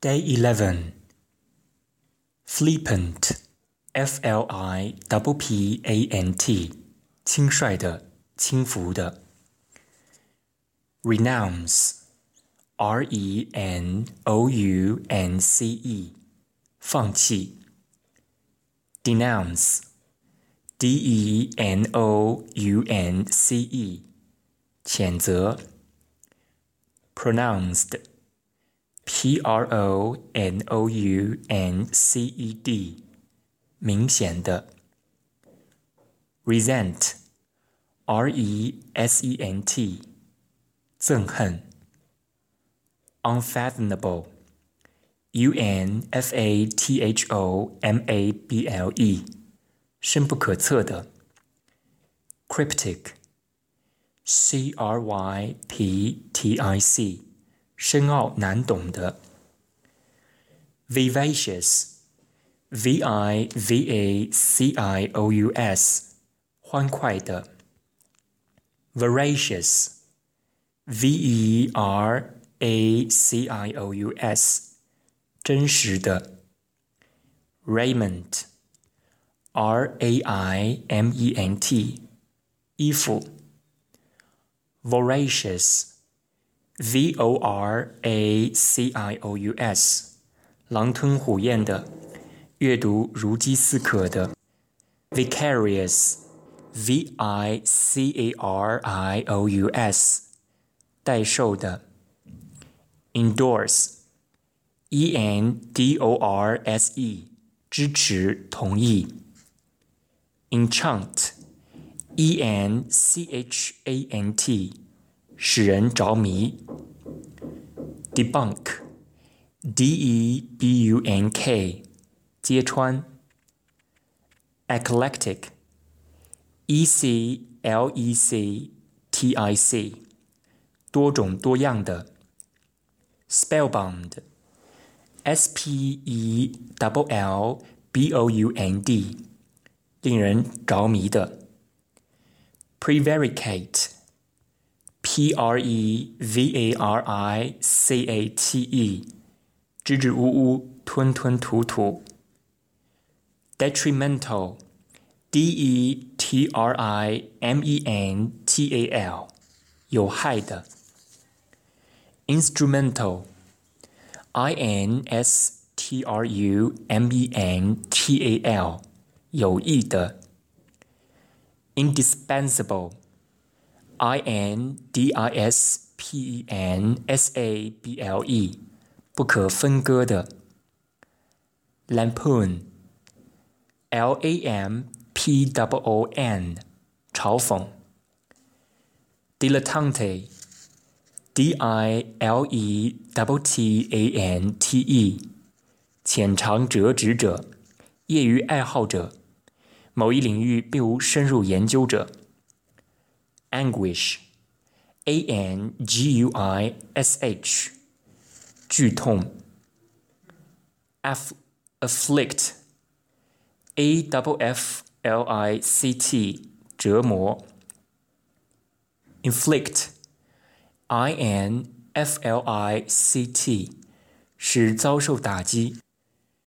Day 11 Flippant F L I P P A N T 轻率的、轻浮的。Renounce R E N O U N C E 放弃。Denounce D E N O U N C E 谴责。Pronounced P R O N O U N C E D，明显的。Resent，R E S E N T，憎恨。Unfathomable，U N F A T H O M A B L E，深不可测的。Cryptic，C R Y P T I C。 深奥难懂的。vivacious，v i v a c i o u s，欢快的。veracious，v e r a c i o u s，真实的。raiment，r a i m e n t，衣服。voracious。V O R A C I O U S，狼吞虎咽的，阅读如饥似渴的。Vicarious，V I C A R I O U S，代售的。Endorse，E N D O R S E，支持同意。Enchant，E N C H A N T。 使人着迷。debunk，D-E-B-U-N-K，揭穿。eclectic，E-C-L-E-C-T-I-C，多种多样的。spellbound，S-P-E-L-L-B-O-U-N-D，令人着迷的。prevaricate。 P R E V A R I C A T E，支支吾吾，吞吞吐吐。Detrimental，D E T R I M E N T A L，有害的。Instrumental，I N S T R U M E N T A L，有益的。Indispensable。 I N D I S P E N S A B L E，不可分割的。Lampoon，L A M P O O N，嘲讽。Dilettante，D I L E T T A N T E，浅尝辄止者，业余爱好者，某一领域并无深入研究者。anguish, a n g u i s h，剧痛。afflict, a w f l i c t，折磨。inflict, i n f l i c t，使遭受打击。